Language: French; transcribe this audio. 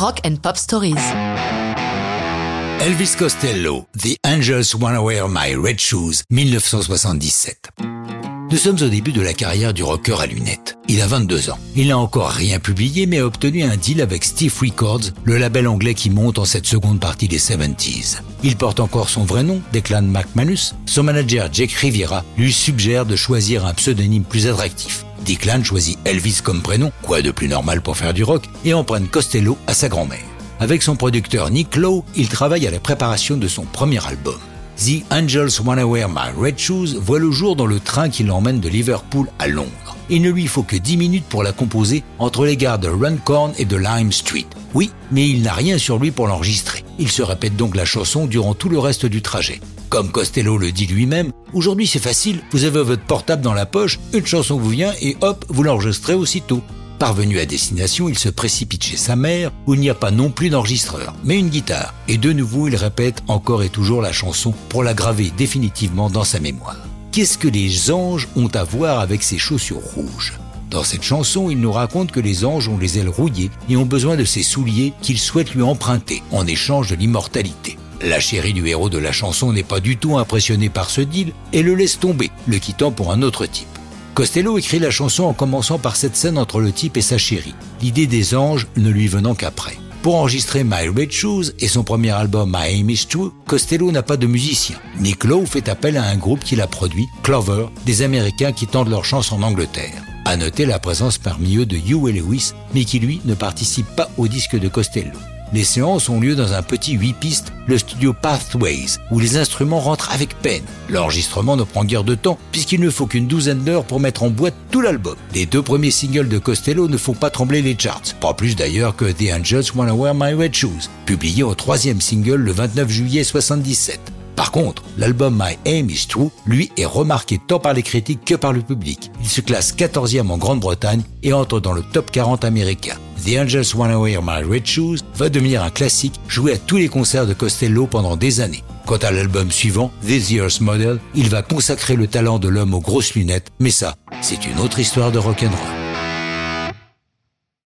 Rock and Pop Stories. Elvis Costello, The Angels Wanna Wear My Red Shoes, 1977. Nous sommes au début de la carrière du rocker à lunettes. Il a 22 ans. Il n'a encore rien publié mais a obtenu un deal avec Steve Records, le label anglais qui monte en cette seconde partie des 70s. Il porte encore son vrai nom, Declan McManus. Son manager Jake Riviera lui suggère de choisir un pseudonyme plus attractif. Declan choisit Elvis comme prénom, quoi de plus normal pour faire du rock, et emprunte Costello à sa grand-mère. Avec son producteur Nick Lowe, il travaille à la préparation de son premier album. The Angels Wanna Wear My Red Shoes voit le jour dans le train qui l'emmène de Liverpool à Londres. Il ne lui faut que 10 minutes pour la composer entre les gares de Runcorn et de Lime Street. Oui, mais il n'a rien sur lui pour l'enregistrer. Il se répète donc la chanson durant tout le reste du trajet. Comme Costello le dit lui-même, aujourd'hui c'est facile, vous avez votre portable dans la poche, une chanson vous vient et hop, vous l'enregistrez aussitôt. Parvenu à destination, il se précipite chez sa mère, où il n'y a pas non plus d'enregistreur, mais une guitare. Et de nouveau, il répète encore et toujours la chanson pour la graver définitivement dans sa mémoire. Qu'est-ce que les anges ont à voir avec ces chaussures rouges? Dans cette chanson, il nous raconte que les anges ont les ailes rouillées et ont besoin de ces souliers qu'ils souhaitent lui emprunter en échange de l'immortalité. La chérie du héros de la chanson n'est pas du tout impressionnée par ce deal et le laisse tomber, le quittant pour un autre type. Costello écrit la chanson en commençant par cette scène entre le type et sa chérie, l'idée des anges ne lui venant qu'après. Pour enregistrer My Red Shoes et son premier album My Aim Is True, Costello n'a pas de musicien. Nick Lowe fait appel à un groupe qu'il a produit, Clover, des Américains qui tentent leur chance en Angleterre. À noter la présence parmi eux de Hugh Lewis, mais qui lui ne participe pas au disque de Costello. Les séances ont lieu dans un petit 8 pistes, le studio Pathways, où les instruments rentrent avec peine. L'enregistrement ne prend guère de temps, puisqu'il ne faut qu'une douzaine d'heures pour mettre en boîte tout l'album. Les deux premiers singles de Costello ne font pas trembler les charts, pas plus d'ailleurs que The Angels Wanna Wear My Red Shoes, publié au troisième single le 29 juillet 77. Par contre, l'album My Aim Is True, lui, est remarqué tant par les critiques que par le public. Il se classe 14e en Grande-Bretagne et entre dans le top 40 américain. The Angels Wanna Wear My Red Shoes va devenir un classique joué à tous les concerts de Costello pendant des années. Quant à l'album suivant, This Year's Model, il va consacrer le talent de l'homme aux grosses lunettes, mais ça, c'est une autre histoire de rock'n'roll.